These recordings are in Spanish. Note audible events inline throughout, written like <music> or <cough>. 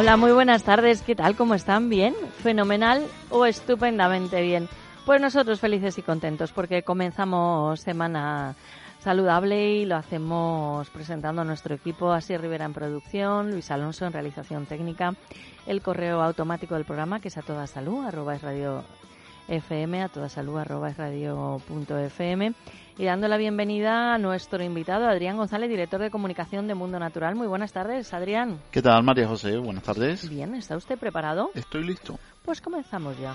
Hola, muy buenas tardes. ¿Qué tal? ¿Cómo están? ¿Bien? ¿Fenomenal o estupendamente bien? Pues nosotros felices y contentos porque comenzamos semana saludable y lo hacemos presentando a nuestro equipo, así Rivera en producción, Luis Alonso en realización técnica, el correo automático del programa que es a toda salud, arroba es radio FM, a toda salud, arroba es radio punto FM y dando la bienvenida a nuestro invitado, Adrián González, director de comunicación de Mundo Natural. Muy buenas tardes, Adrián. ¿Qué tal, María José? Buenas tardes. Bien, ¿está usted preparado? Estoy listo. Pues comenzamos ya.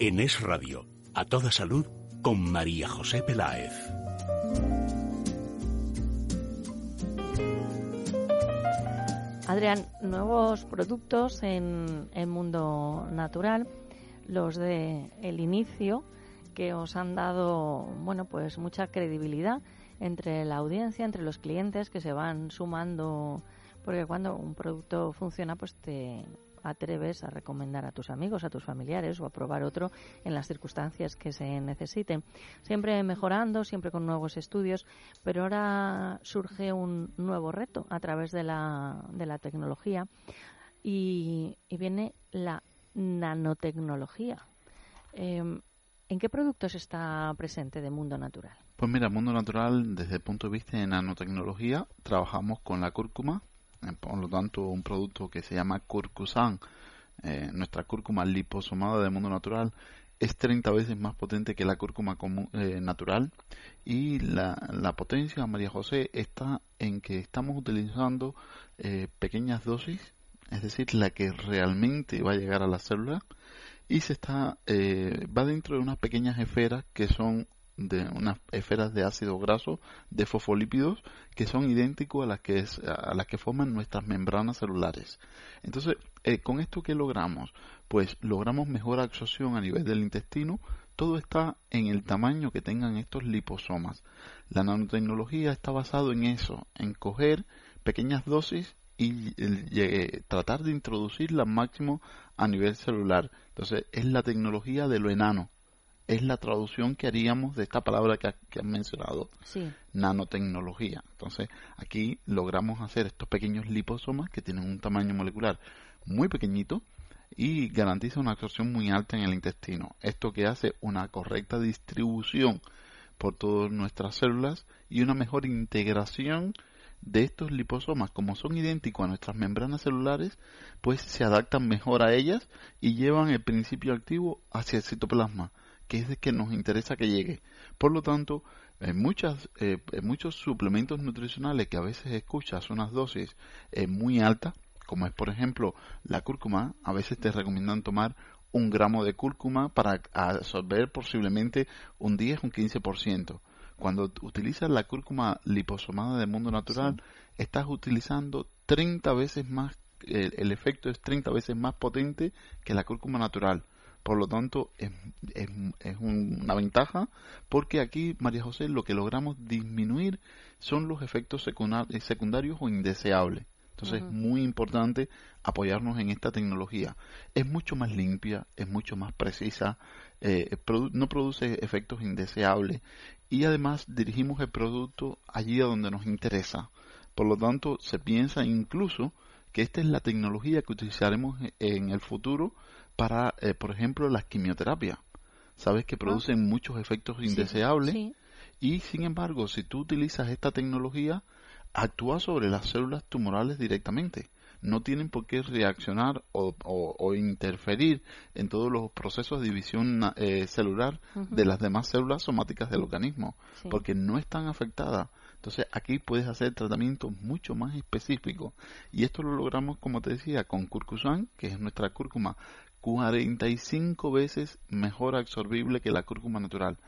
En Es Radio, a toda salud, con María José Peláez. Adrián, nuevos productos en el mundo natural, los de el inicio, que os han dado, bueno, pues mucha credibilidad entre la audiencia, entre los clientes que se van sumando, porque cuando un producto funciona, pues te atreves a recomendar a tus amigos, a tus familiares o a probar otro en las circunstancias que se necesiten. Siempre mejorando, siempre con nuevos estudios, pero ahora surge un nuevo reto a través de la, de la tecnología y, viene la nanotecnología. Eh, ¿En qué productos está presente de Mundo Natural? Pues mira, Mundo Natural, desde el punto de vista de nanotecnología, trabajamos con la cúrcuma, por lo tanto, un producto que se llama Curcusan, eh, nuestra cúrcuma liposomada de mundo natural, es 30 veces más potente que la cúrcuma común, eh, natural. Y la, la, potencia, María José, está en que estamos utilizando eh, pequeñas dosis, es decir, la que realmente va a llegar a la célula. Y se está eh, va dentro de unas pequeñas esferas que son de unas esferas de ácido graso de fosfolípidos que son idénticos a las que es, a las que forman nuestras membranas celulares. Entonces, eh, con esto que logramos, pues logramos mejor absorción a nivel del intestino. Todo está en el tamaño que tengan estos liposomas. La nanotecnología está basado en eso, en coger pequeñas dosis y eh, tratar de introducirla máximo a nivel celular. Entonces, es la tecnología de lo enano es la traducción que haríamos de esta palabra que, que han mencionado, sí. nanotecnología. Entonces, aquí logramos hacer estos pequeños liposomas que tienen un tamaño molecular muy pequeñito y garantiza una absorción muy alta en el intestino. Esto que hace una correcta distribución por todas nuestras células y una mejor integración de estos liposomas, como son idénticos a nuestras membranas celulares, pues se adaptan mejor a ellas y llevan el principio activo hacia el citoplasma que es de que nos interesa que llegue. Por lo tanto, en, muchas, eh, en muchos suplementos nutricionales que a veces escuchas unas dosis eh, muy altas, como es por ejemplo la cúrcuma, a veces te recomiendan tomar un gramo de cúrcuma para absorber posiblemente un 10 o un 15%. Cuando utilizas la cúrcuma liposomada de mundo natural, sí. estás utilizando 30 veces más, el, el efecto es 30 veces más potente que la cúrcuma natural. Por lo tanto, es, es, es, una ventaja porque aquí, María José, lo que logramos disminuir son los efectos secundarios o indeseables. Entonces es muy importante apoyarnos en esta tecnología. Es mucho más limpia, es mucho más precisa, eh, no produce efectos indeseables y además dirigimos el producto allí a donde nos interesa. Por lo tanto, se piensa incluso que esta es la tecnología que utilizaremos en el futuro para, eh, por ejemplo, las quimioterapias. Sabes que ah. producen muchos efectos indeseables y, sin embargo, si tú utilizas esta tecnología, actúa sobre las células tumorales directamente. No tienen por qué reaccionar o, interferir en todos los procesos de división eh, celular de las demás células somáticas del organismo, porque no están afectadas. Entonces aquí puedes hacer tratamientos mucho más específicos y esto lo logramos, como te decía, con curcusan, que es nuestra cúrcuma 45 veces mejor absorbible que la cúrcuma natural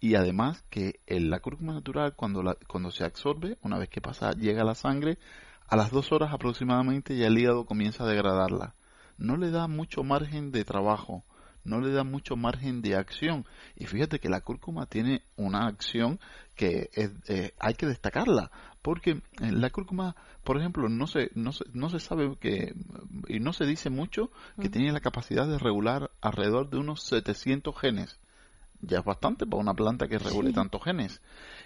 y además que la cúrcuma natural cuando, la, cuando se absorbe, una vez que pasa, llega a la sangre, a las dos horas aproximadamente ya el hígado comienza a degradarla. No le da mucho margen de trabajo, no le da mucho margen de acción. Y fíjate que la cúrcuma tiene una acción que eh, hay que destacarla, porque la cúrcuma, por ejemplo, no se, no se, no se sabe que, y no se dice mucho, que tiene la capacidad de regular alrededor de unos 700 genes ya es bastante para una planta que regule tantos genes.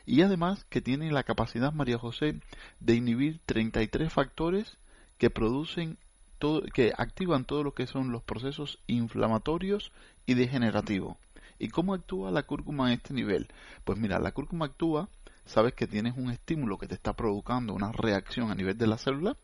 Y además que tiene la capacidad, María José, de inhibir 33 factores que producen todo, que activan todo lo que son los procesos inflamatorios y degenerativos. ¿Y cómo actúa la cúrcuma en este nivel? Pues mira, la cúrcuma actúa, sabes que tienes un estímulo que te está provocando una reacción a nivel de la célula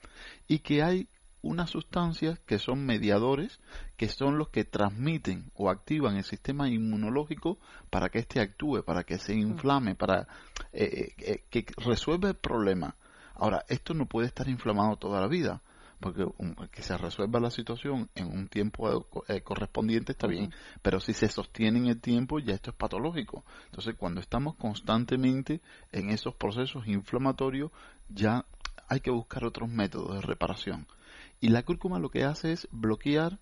y que hay unas sustancias que son mediadores, que son los que transmiten o activan el sistema inmunológico para que éste actúe, para que se inflame, para eh, eh, que resuelva el problema. Ahora, esto no puede estar inflamado toda la vida, porque que se resuelva la situación en un tiempo correspondiente está bien, pero si se sostiene en el tiempo ya esto es patológico. Entonces, cuando estamos constantemente en esos procesos inflamatorios, ya hay que buscar otros métodos de reparación. Y la cúrcuma lo que hace es bloquear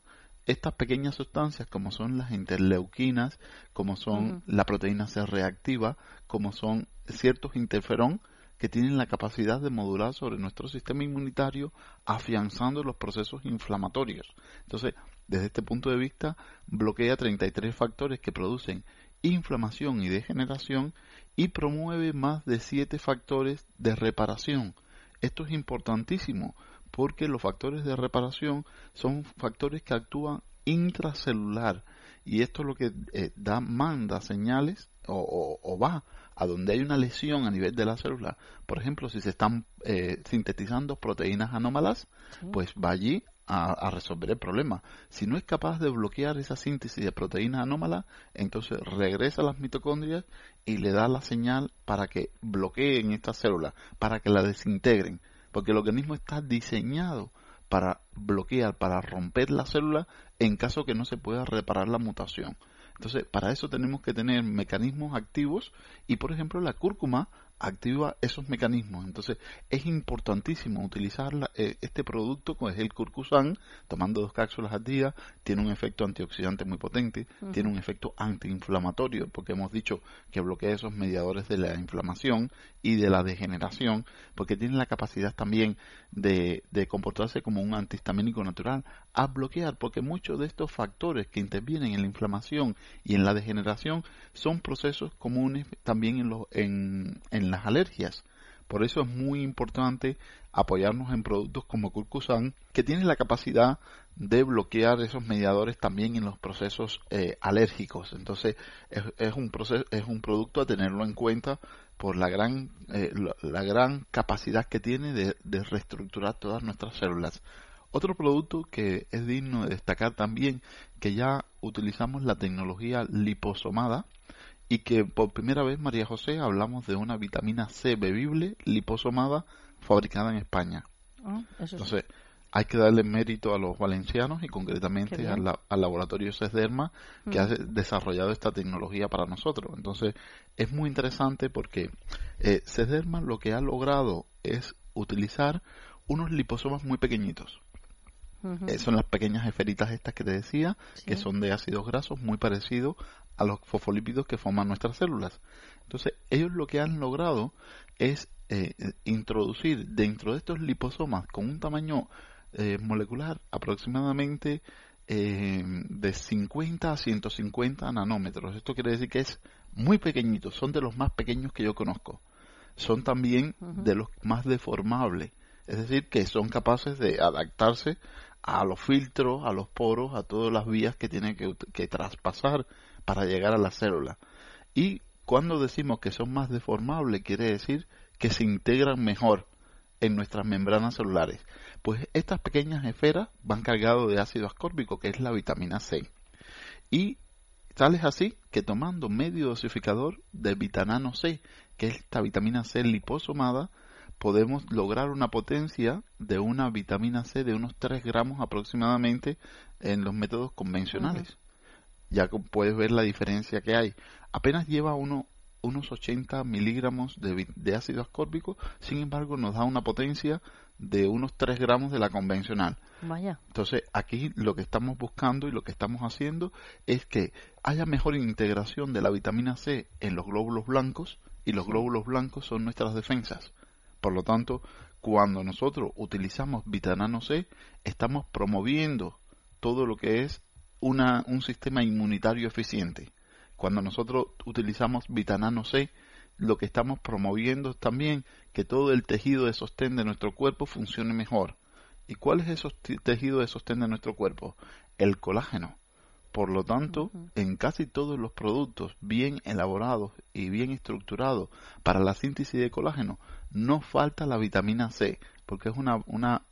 estas pequeñas sustancias como son las interleuquinas, como son la proteína C reactiva, como son ciertos interferón que tienen la capacidad de modular sobre nuestro sistema inmunitario, afianzando los procesos inflamatorios. Entonces, desde este punto de vista, bloquea 33 factores que producen inflamación y degeneración y promueve más de 7 factores de reparación. Esto es importantísimo porque los factores de reparación son factores que actúan intracelular y esto es lo que eh, da manda señales o, va a donde hay una lesión a nivel de la célula. Por ejemplo, si se están eh, sintetizando proteínas anómalas, pues va allí a, resolver el problema. Si no es capaz de bloquear esa síntesis de proteínas anómalas, entonces regresa a las mitocondrias y le da la señal para que bloqueen esta célula, para que la desintegren porque el organismo está diseñado para bloquear, para romper la célula en caso que no se pueda reparar la mutación. Entonces, para eso tenemos que tener mecanismos activos y, por ejemplo, la cúrcuma activa esos mecanismos. Entonces es importantísimo utilizar eh, este producto, que es el curcusan, tomando dos cápsulas al día, tiene un efecto antioxidante muy potente, tiene un efecto antiinflamatorio, porque hemos dicho que bloquea esos mediadores de la inflamación y de la degeneración, porque tiene la capacidad también de, de comportarse como un antihistamínico natural, a bloquear, porque muchos de estos factores que intervienen en la inflamación y en la degeneración son procesos comunes también en, los, en, en las alergias. Por eso es muy importante apoyarnos en productos como Curcusan, que tienen la capacidad de bloquear esos mediadores también en los procesos eh, alérgicos. Entonces, es, un proceso, es un producto a tenerlo en cuenta por la gran, eh, la, gran capacidad que tiene de, de reestructurar todas nuestras células. Otro producto que es digno de destacar también, que ya utilizamos la tecnología liposomada, y que por primera vez, María José, hablamos de una vitamina C bebible liposomada fabricada en España. Ah, Entonces, hay que darle mérito a los valencianos y concretamente al, laboratorio CESDERMA que ha desarrollado esta tecnología para nosotros. Entonces, es muy interesante porque eh, CESDERMA lo que ha logrado es utilizar unos liposomas muy pequeñitos. Eh, son las pequeñas esferitas estas que te decía, que son de ácidos grasos muy parecidos a los fosfolípidos que forman nuestras células. Entonces, ellos lo que han logrado es eh, introducir dentro de estos liposomas con un tamaño eh, molecular aproximadamente eh, de 50 a 150 nanómetros. Esto quiere decir que es muy pequeñito, son de los más pequeños que yo conozco. Son también de los más deformables, es decir, que son capaces de adaptarse a los filtros, a los poros, a todas las vías que tienen que, que traspasar para llegar a la célula. Y cuando decimos que son más deformables, quiere decir que se integran mejor en nuestras membranas celulares. Pues estas pequeñas esferas van cargadas de ácido ascórbico, que es la vitamina C. Y tal es así que tomando medio dosificador de vitamina C, que es esta vitamina C liposomada, podemos lograr una potencia de una vitamina C de unos 3 gramos aproximadamente en los métodos convencionales. Ya puedes ver la diferencia que hay. Apenas lleva uno unos 80 miligramos de, ácido ascórbico, sin embargo nos da una potencia de unos 3 gramos de la convencional. Vaya. Entonces aquí lo que estamos buscando y lo que estamos haciendo es que haya mejor integración de la vitamina C en los glóbulos blancos y los glóbulos blancos son nuestras defensas. Por lo tanto, cuando nosotros utilizamos vitamina C, estamos promoviendo todo lo que es una, un sistema inmunitario eficiente. Cuando nosotros utilizamos vitamina C, lo que estamos promoviendo es también que todo el tejido de sostén de nuestro cuerpo funcione mejor. ¿Y cuál es ese tejido de sostén de nuestro cuerpo? El colágeno. Por lo tanto, en casi todos los productos bien elaborados y bien estructurados para la síntesis de colágeno, no falta la vitamina C, porque es una, una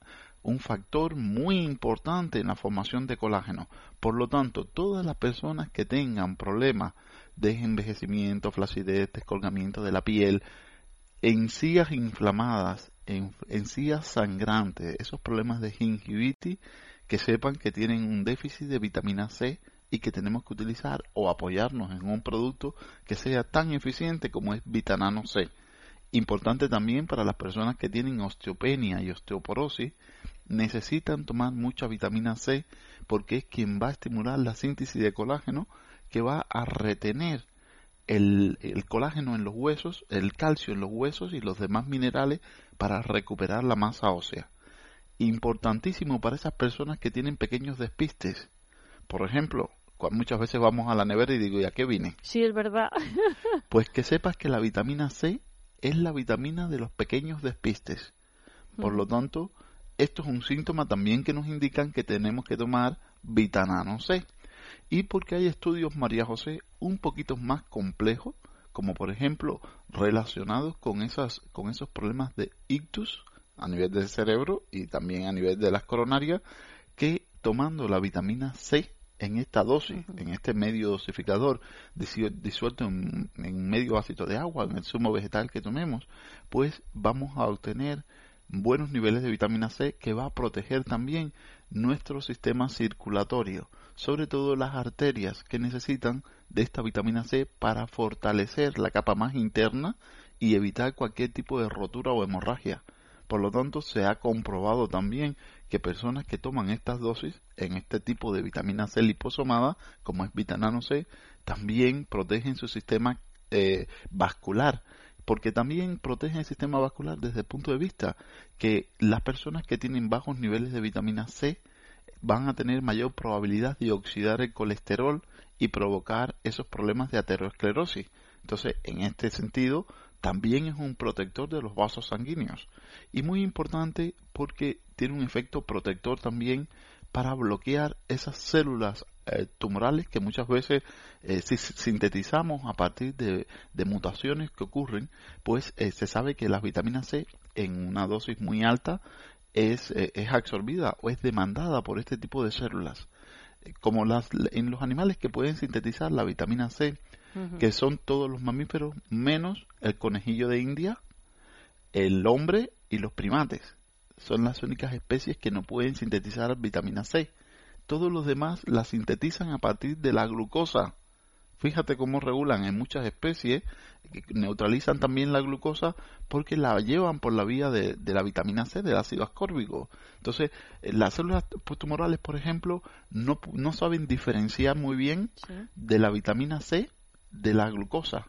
un factor muy importante en la formación de colágeno. Por lo tanto, todas las personas que tengan problemas de envejecimiento, flacidez, descolgamiento de la piel, encías inflamadas, en, encías sangrantes, esos problemas de gingivitis, que sepan que tienen un déficit de vitamina C y que tenemos que utilizar o apoyarnos en un producto que sea tan eficiente como es vitamina C. Importante también para las personas que tienen osteopenia y osteoporosis, necesitan tomar mucha vitamina C porque es quien va a estimular la síntesis de colágeno que va a retener el, colágeno en los huesos, el calcio en los huesos y los demás minerales para recuperar la masa ósea. Importantísimo para esas personas que tienen pequeños despistes. Por ejemplo, muchas veces vamos a la nevera y digo, ¿y a qué vine? Sí, es verdad. <laughs> pues que sepas que la vitamina C es la vitamina de los pequeños despistes. Por lo tanto, esto es un síntoma también que nos indican que tenemos que tomar vitamina C. Y porque hay estudios, María José, un poquito más complejos, como por ejemplo relacionados con, esas, con esos problemas de ictus a nivel del cerebro y también a nivel de las coronarias, que tomando la vitamina C en esta dosis, en este medio dosificador disuelto en, en medio ácido de agua, en el zumo vegetal que tomemos, pues vamos a obtener buenos niveles de vitamina C que va a proteger también nuestro sistema circulatorio, sobre todo las arterias que necesitan de esta vitamina C para fortalecer la capa más interna y evitar cualquier tipo de rotura o hemorragia. Por lo tanto, se ha comprobado también que personas que toman estas dosis en este tipo de vitamina C liposomada, como es vitamina C, también protegen su sistema eh, vascular porque también protege el sistema vascular desde el punto de vista que las personas que tienen bajos niveles de vitamina C van a tener mayor probabilidad de oxidar el colesterol y provocar esos problemas de aterosclerosis. Entonces, en este sentido, también es un protector de los vasos sanguíneos. Y muy importante porque tiene un efecto protector también para bloquear esas células eh, tumorales que muchas veces eh, si sintetizamos a partir de, mutaciones que ocurren, pues eh, se sabe que la vitamina C en una dosis muy alta es, es absorbida o es demandada por este tipo de células. Como las, en los animales que pueden sintetizar la vitamina C, que son todos los mamíferos menos el conejillo de India, el hombre y los primates. Son las únicas especies que no pueden sintetizar vitamina C todos los demás la sintetizan a partir de la glucosa. Fíjate cómo regulan en muchas especies, neutralizan también la glucosa porque la llevan por la vía de, la vitamina C, del ácido ascórbico. Entonces, eh, las células tumorales, por ejemplo, no, no saben diferenciar muy bien de la vitamina C de la glucosa.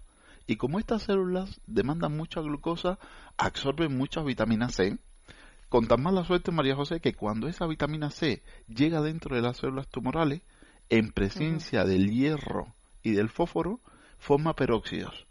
Y como estas células demandan mucha glucosa, absorben mucha vitamina C. Con tan mala suerte, María José, que cuando esa vitamina C llega dentro de las células tumorales, en presencia del hierro y del fósforo, forma peróxidos.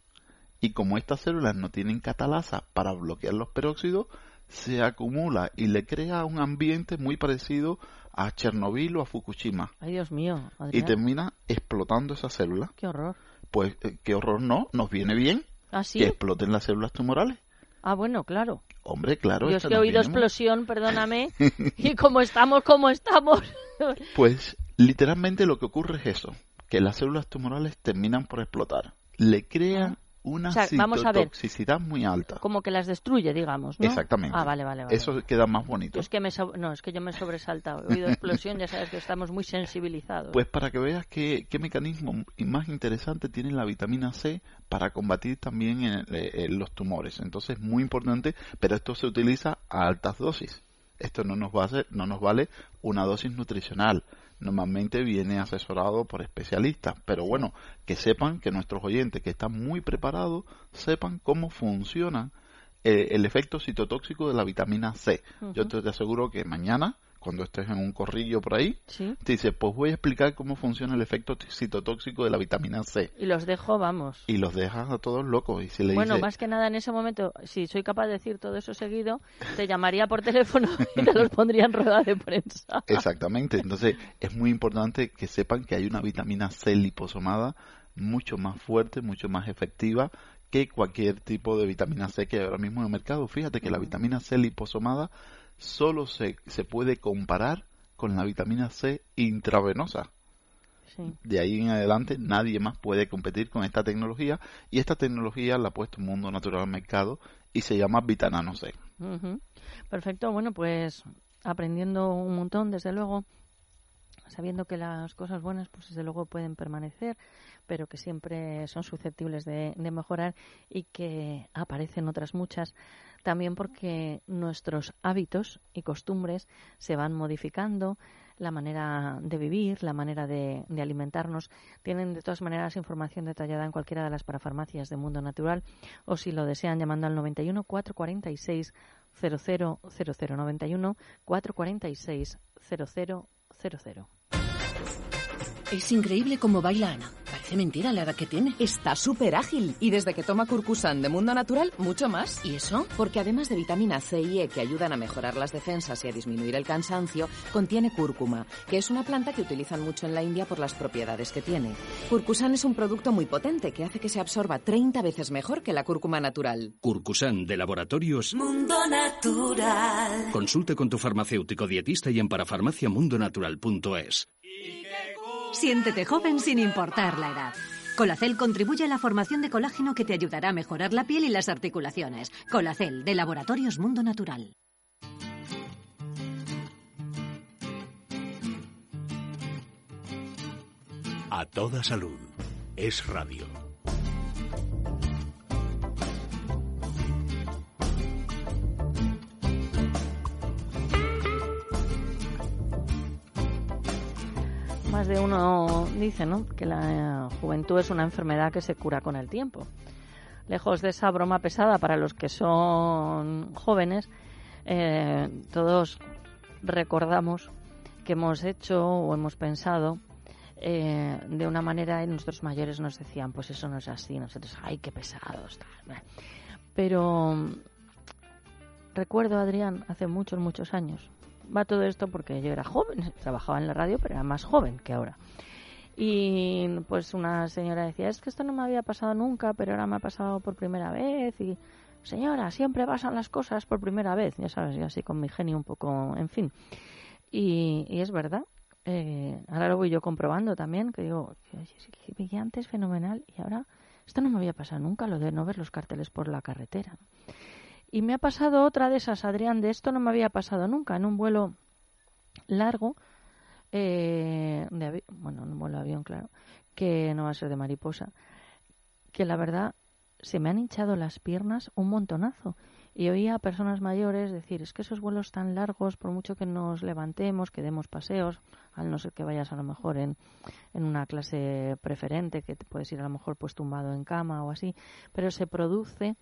Y como estas células no tienen catalasa para bloquear los peróxidos, se acumula y le crea un ambiente muy parecido a Chernobyl o a Fukushima. Ay, Dios mío. Y termina explotando esa célula. Qué horror. Pues eh, qué horror no, nos viene bien ¿Ah, sí? que exploten las células tumorales. Ah, bueno, claro. Hombre, claro. Yo es que he oído explosión, perdóname. <laughs> y como estamos, como estamos. Pues literalmente lo que ocurre es eso, que las células tumorales terminan por explotar. Le crean una O sea, vamos a ver. citotoxicidad muy alta. como que las destruye, digamos, ¿no? Exactamente. Ah, vale, vale, vale. Eso queda más bonito. Es que me so- no, es que yo me he sobresaltado. He oído explosión, ya sabes que estamos muy sensibilizados. Pues para que veas qué, qué mecanismo más interesante tiene la vitamina C para combatir también en- en los tumores. Entonces, muy importante, pero esto se utiliza a altas dosis. Esto no nos, va a hacer- no nos vale una dosis nutricional. Normalmente viene asesorado por especialistas. Pero bueno, que sepan que nuestros oyentes que están muy preparados sepan cómo funciona eh, el efecto citotóxico de la vitamina C. Yo te, te aseguro que mañana, cuando estés en un corrillo por ahí, Sí. te dice, pues voy a explicar cómo funciona el efecto citotóxico de la vitamina C. Y los dejo, vamos. Y los dejas a todos locos. Y si le Bueno, dice, más que nada en ese momento, si soy capaz de decir todo eso seguido, te llamaría por <laughs> teléfono y te los pondría en rueda de prensa. Exactamente. Entonces, es muy importante que sepan que hay una vitamina C liposomada mucho más fuerte, mucho más efectiva que cualquier tipo de vitamina C que hay ahora mismo en el mercado. Fíjate que la vitamina C liposomada solo se, se puede comparar con la vitamina C intravenosa. Sí. De ahí en adelante nadie más puede competir con esta tecnología y esta tecnología la ha puesto Mundo Natural al mercado y se llama Vitanano C. Perfecto, bueno, pues aprendiendo un montón, desde luego, sabiendo que las cosas buenas, pues desde luego pueden permanecer, pero que siempre son susceptibles de, de mejorar y que aparecen otras muchas, también porque nuestros hábitos y costumbres se van modificando, la manera de vivir, la manera de, alimentarnos. Tienen de todas maneras información detallada en cualquiera de las parafarmacias de Mundo Natural o si lo desean llamando al 91 446 000091 446 0000. Es increíble cómo baila Ana. Parece mentira la edad que tiene. Está súper ágil y desde que toma Curcusan de Mundo Natural, mucho más. ¿Y eso? Porque además de vitamina C y E que ayudan a mejorar las defensas y a disminuir el cansancio, contiene cúrcuma, que es una planta que utilizan mucho en la India por las propiedades que tiene. Curcusan es un producto muy potente que hace que se absorba 30 veces mejor que la cúrcuma natural. Curcusan de Laboratorios. Mundo Natural. Consulte con tu farmacéutico dietista y en parafarmaciamundonatural.es. Siéntete joven sin importar la edad. Colacel contribuye a la formación de colágeno que te ayudará a mejorar la piel y las articulaciones. Colacel, de Laboratorios Mundo Natural. A toda salud. Es radio. De uno dice, ¿no? Que la juventud es una enfermedad que se cura con el tiempo. Lejos de esa broma pesada para los que son jóvenes, eh, todos recordamos que hemos hecho o hemos pensado eh, de una manera y nuestros mayores nos decían, pues eso no es así, nosotros, ay, qué pesados. tal". Pero recuerdo, Adrián, hace muchos, muchos años, va todo esto porque yo era joven, <laughs> trabajaba en la radio, pero era más joven que ahora. Y pues una señora decía, es que esto no me había pasado nunca, pero ahora me ha pasado por primera vez. Y señora, siempre pasan las cosas por primera vez, ya sabes, yo así con mi genio un poco, en fin. Y, y es verdad. Eh, ahora lo voy yo comprobando también, que digo, "Oye, sí que veía antes fenomenal y ahora esto no me había pasado nunca, lo de no ver los carteles por la carretera. Y me ha pasado otra de esas, Adrián, de esto no me había pasado nunca, en un vuelo largo, eh, de bueno, en un vuelo de avión, claro, que no va a ser de mariposa, que la verdad se me han hinchado las piernas un montonazo. y oía a personas mayores decir, es que esos vuelos tan largos, por mucho que nos levantemos, que demos paseos, al no ser que vayas a lo mejor en, en una clase preferente, que te puedes ir a lo mejor pues tumbado en cama o así, pero se produce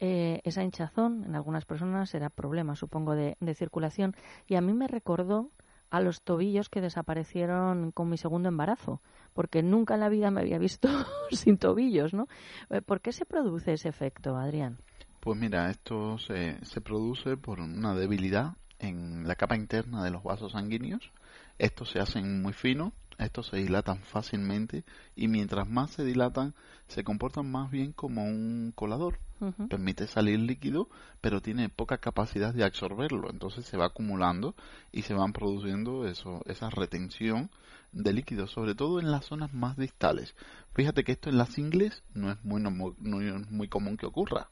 eh, esa hinchazón en algunas personas era problema, supongo, de, circulación. Y a mí me recordó a los tobillos que desaparecieron con mi segundo embarazo, porque nunca en la vida me había visto <laughs> sin tobillos, ¿no? Eh, ¿Por qué se produce ese efecto, Adrián? Pues mira, esto se, se produce por una debilidad en la capa interna de los vasos sanguíneos. Estos se hacen muy finos, estos se dilatan fácilmente y mientras más se dilatan se comportan más bien como un colador. Permite salir líquido, pero tiene poca capacidad de absorberlo. Entonces se va acumulando y se van produciendo eso, esa retención de líquido, sobre todo en las zonas más distales. Fíjate que esto en las ingles no es muy, no, es muy común que ocurra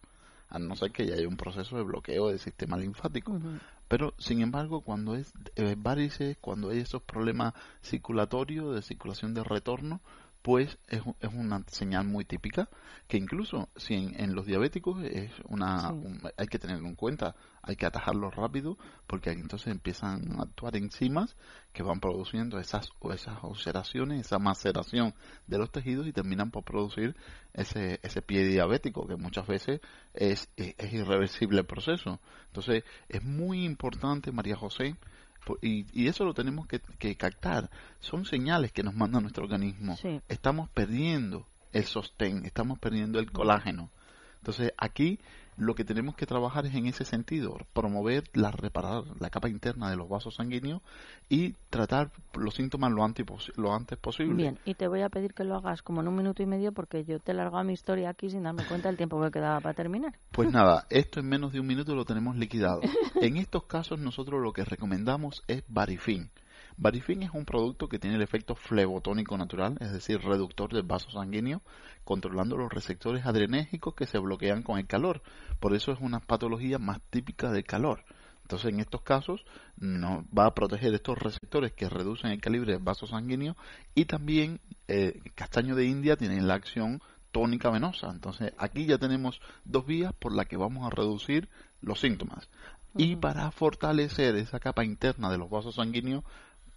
a no ser que ya haya un proceso de bloqueo del sistema linfático. Pero, sin embargo, cuando es eh, varices, cuando hay esos problemas circulatorios, de circulación de retorno, pues es, es, una señal muy típica que incluso si en, los diabéticos es una hay que tenerlo en cuenta hay que atajarlo rápido porque entonces empiezan a actuar enzimas que van produciendo esas esas ulceraciones esa maceración de los tejidos y terminan por producir ese ese pie diabético que muchas veces es, es, es irreversible el proceso. Entonces es muy importante María José y, eso lo tenemos que, captar. Son señales que nos manda nuestro organismo. Estamos perdiendo el sostén, estamos perdiendo el colágeno. Entonces aquí lo que tenemos que trabajar es en ese sentido, promover la reparar la capa interna de los vasos sanguíneos y tratar los síntomas lo antes, lo antes posible. Bien, y te voy a pedir que lo hagas como en un minuto y medio porque yo te he largado mi historia aquí sin darme cuenta del tiempo que quedaba para terminar. Pues <laughs> nada, esto en menos de un minuto lo tenemos liquidado. en estos casos nosotros lo que recomendamos es Barifin. Barifin es un producto que tiene el efecto flebotónico natural, es decir, reductor del vaso sanguíneo, controlando los receptores adrenérgicos que se bloquean con el calor. Por eso es una patología más típica del calor. Entonces, en estos casos, nos va a proteger estos receptores que reducen el calibre del vaso sanguíneo y también eh, castaño de India tiene la acción tónica venosa. Entonces, aquí ya tenemos dos vías por las que vamos a reducir los síntomas. Y para fortalecer esa capa interna de los vasos sanguíneos,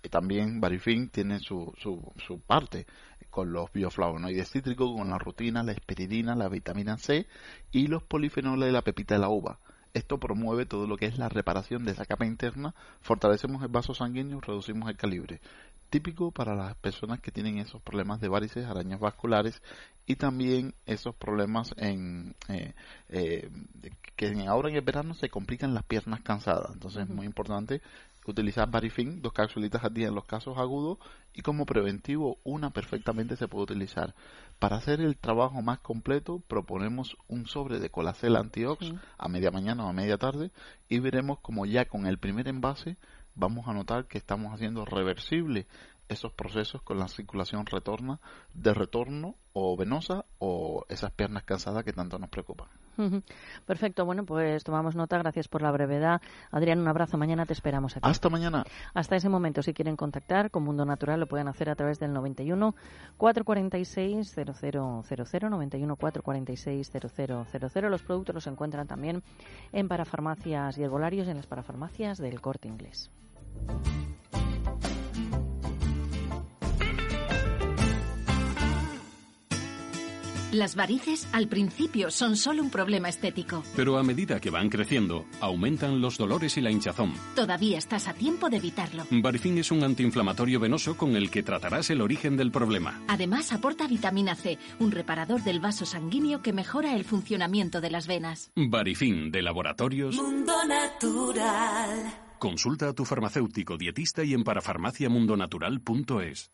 también Barifin tiene su, su, su parte con los bioflavonoides cítricos, con la rutina, la esperidina, la vitamina C y los polifenoles de la pepita de la uva. Esto promueve todo lo que es la reparación de esa capa interna, fortalecemos el vaso sanguíneo, reducimos el calibre. Típico para las personas que tienen esos problemas de varices, arañas vasculares y también esos problemas en eh, eh, que ahora en el verano se complican las piernas cansadas. Entonces es muy importante utilizar Barifin, dos capsulitas al día en los casos agudos y como preventivo una perfectamente se puede utilizar. Para hacer el trabajo más completo proponemos un sobre de colacel antiox a media mañana o a media tarde y veremos como ya con el primer envase vamos a notar que estamos haciendo reversible esos procesos con la circulación retorna, de retorno o venosa o esas piernas cansadas que tanto nos preocupan. Perfecto, bueno, pues tomamos nota, gracias por la brevedad. Adrián, un abrazo, mañana te esperamos aquí. Hasta mañana. Hasta ese momento, si quieren contactar con Mundo Natural, lo pueden hacer a través del 91 446 0000, 91 446 0000. Los productos los encuentran también en parafarmacias y herbolarios y en las parafarmacias del Corte Inglés. Las varices al principio son solo un problema estético. Pero a medida que van creciendo, aumentan los dolores y la hinchazón. Todavía estás a tiempo de evitarlo. Barifin es un antiinflamatorio venoso con el que tratarás el origen del problema. Además aporta vitamina C, un reparador del vaso sanguíneo que mejora el funcionamiento de las venas. Barifin de Laboratorios Mundo Natural. Consulta a tu farmacéutico dietista y en parafarmaciamundonatural.es.